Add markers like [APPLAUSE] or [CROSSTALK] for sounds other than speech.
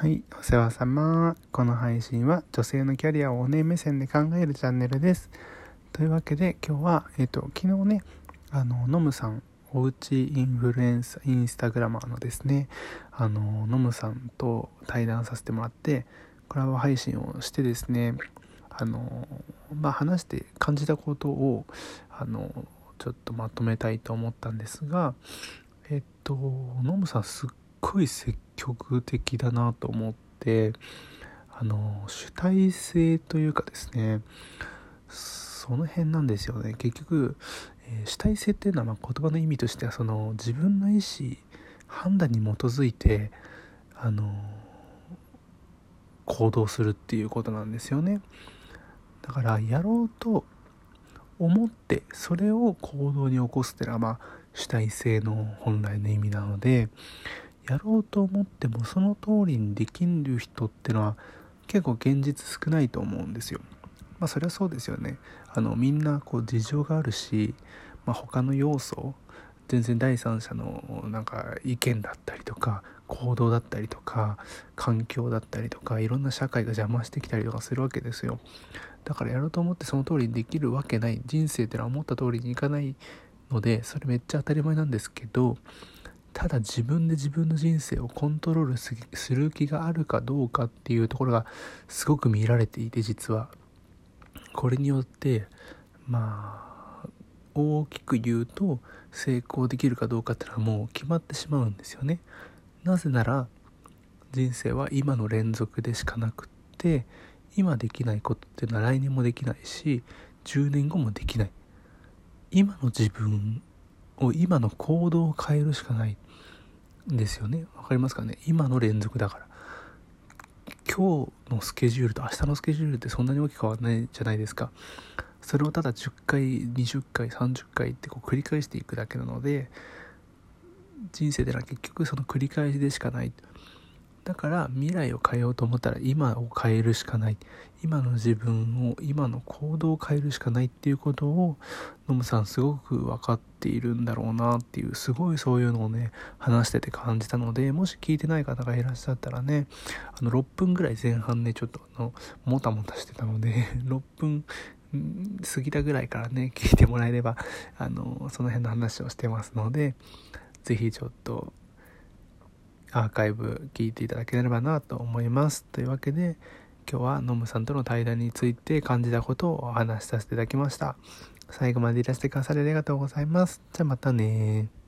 はい、お世話様。この配信は女性のキャリアをお姉目線で考えるチャンネルです。というわけで今日は、えっ、と、昨日ね、あの、ノムさん、おうちインフルエンサー、インスタグラマーのですね、あの、ノムさんと対談させてもらって、コラボ配信をしてですね、あの、まあ、話して感じたことを、あの、ちょっとまとめたいと思ったんですが、えっと、ノムさんすっごい積極的だなと思ってあの主体性というかですねその辺なんですよね。結局、えー主体性っていうのはま言葉の意味としてはその自分の意思判断に基づいてあの行動するっていうことなんですよね。だからやろうと思ってそれを行動に起こすっていうのはまあ主体性の本来の意味なのでやろうと思ってもその通りにできる人ってのは結構現実少ないと思うんですよ。まあそれはそうですよね。あのみんなこう事情があるし、まあ、他の要素全然第三者のなんか意見だったりとか行動だったりとか環境だったりとかいろんな社会が邪魔してきたりとかするわけですよ。だからやろうと思ってその通りにできるわけない人生ってのは思った通りにいかないのでそれめっちゃ当たり前なんですけどただ自分で自分の人生をコントロールする気があるかどうかっていうところがすごく見られていて実は。これによってまあ大きく言うと成功できるかどうかっていうのはもう決まってしまうんですよね。なぜなら人生は今の連続でしかなくって今できないことっていうのは来年もできないし10年後もできない。今の自分を今の行動を変えるしかないんですよね。わかりますかね？今の連続だから。今日のスケジュールと明日のスケジュールってそんなに大きく変わらないじゃないですか。それをただ10回20回30回ってこう繰り返していくだけなので人生では結局その繰り返しでしかない。だから未来を変えようと思ったら今を変えるしかない。今の自分を今の行動を変えるしかないっていうことをノムさんすごく分かっているんだろうなっていうすごいそういうのをね話してて感じたのでもし聞いてない方がいらっしゃったらねあの6分ぐらい前半ねちょっとあのもたもたしてたので [LAUGHS] 6分過ぎたぐらいからね聞いてもらえればあのその辺の話をしてますので是非ちょっとアーカイブ聞いていただければなと思います。というわけで今日はノムさんとの対談について感じたことをお話しさせていただきました。最後までいらしてくださりありがとうございます。じゃあまたね